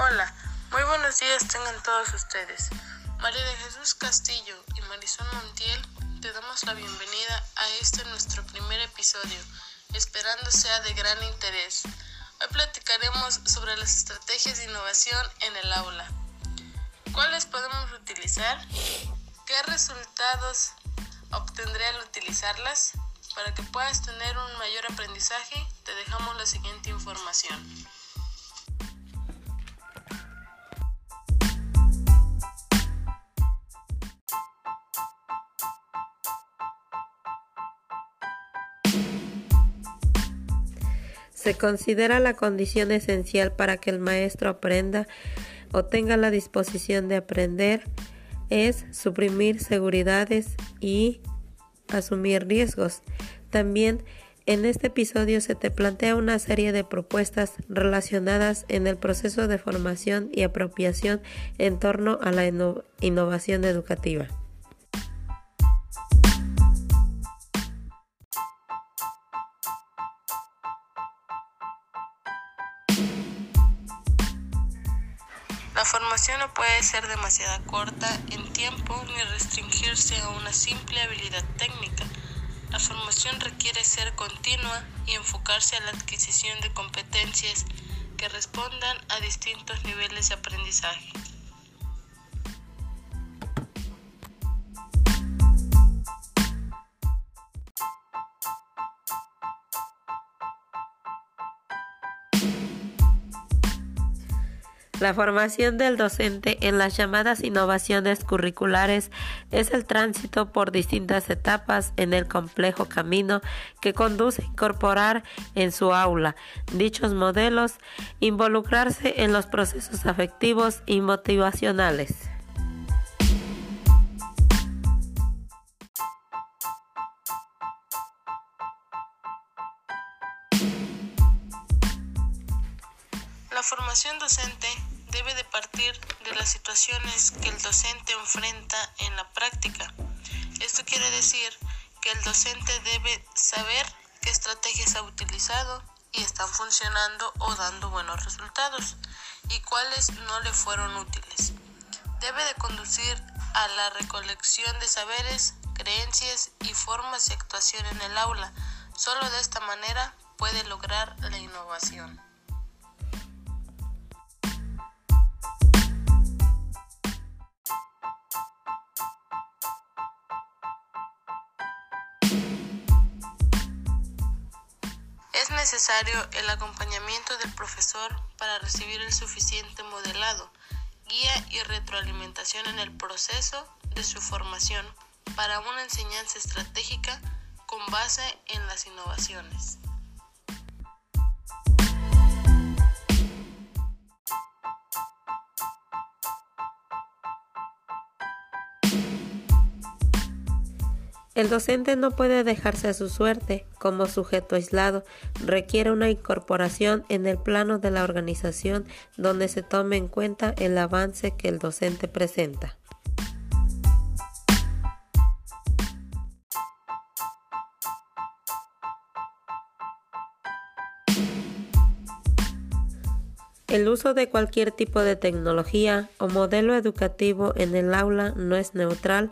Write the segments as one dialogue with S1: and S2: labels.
S1: Hola, muy buenos días tengan todos ustedes. María de Jesús Castillo y Marisol Montiel te damos la bienvenida a este nuestro primer episodio, esperando sea de gran interés. Hoy platicaremos sobre las estrategias de innovación en el aula. ¿Cuáles podemos utilizar? ¿Qué resultados obtendré al utilizarlas? Para que puedas tener un mayor aprendizaje, te dejamos la siguiente información.
S2: Se considera la condición esencial para que el maestro aprenda o tenga la disposición de aprender es suprimir seguridades y asumir riesgos. También en este episodio se te plantea una serie de propuestas relacionadas en el proceso de formación y apropiación en torno a la innovación educativa.
S1: La formación no puede ser demasiado corta en tiempo ni restringirse a una simple habilidad técnica. La formación requiere ser continua y enfocarse a la adquisición de competencias que respondan a distintos niveles de aprendizaje.
S2: La formación del docente en las llamadas innovaciones curriculares es el tránsito por distintas etapas en el complejo camino que conduce a incorporar en su aula dichos modelos, involucrarse en los procesos afectivos y motivacionales.
S1: La formación docente debe de partir de las situaciones que el docente enfrenta en la práctica. Esto quiere decir que el docente debe saber qué estrategias ha utilizado y están funcionando o dando buenos resultados y cuáles no le fueron útiles. Debe de conducir a la recolección de saberes, creencias y formas de actuación en el aula. Solo de esta manera puede lograr la innovación. Necesario el acompañamiento del profesor para recibir el suficiente modelado, guía y retroalimentación en el proceso de su formación para una enseñanza estratégica con base en las innovaciones.
S2: El docente no puede dejarse a su suerte como sujeto aislado, requiere una incorporación en el plano de la organización donde se tome en cuenta el avance que el docente presenta. El uso de cualquier tipo de tecnología o modelo educativo en el aula no es neutral.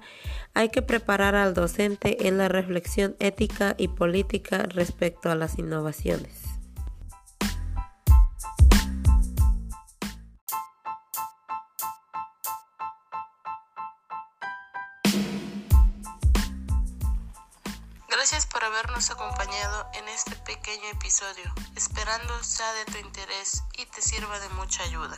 S2: Hay que preparar al docente en la reflexión ética y política respecto a las innovaciones.
S1: Gracias por habernos acompañado en este pequeño episodio, esperando sea de tu interés y te sirva de mucha ayuda.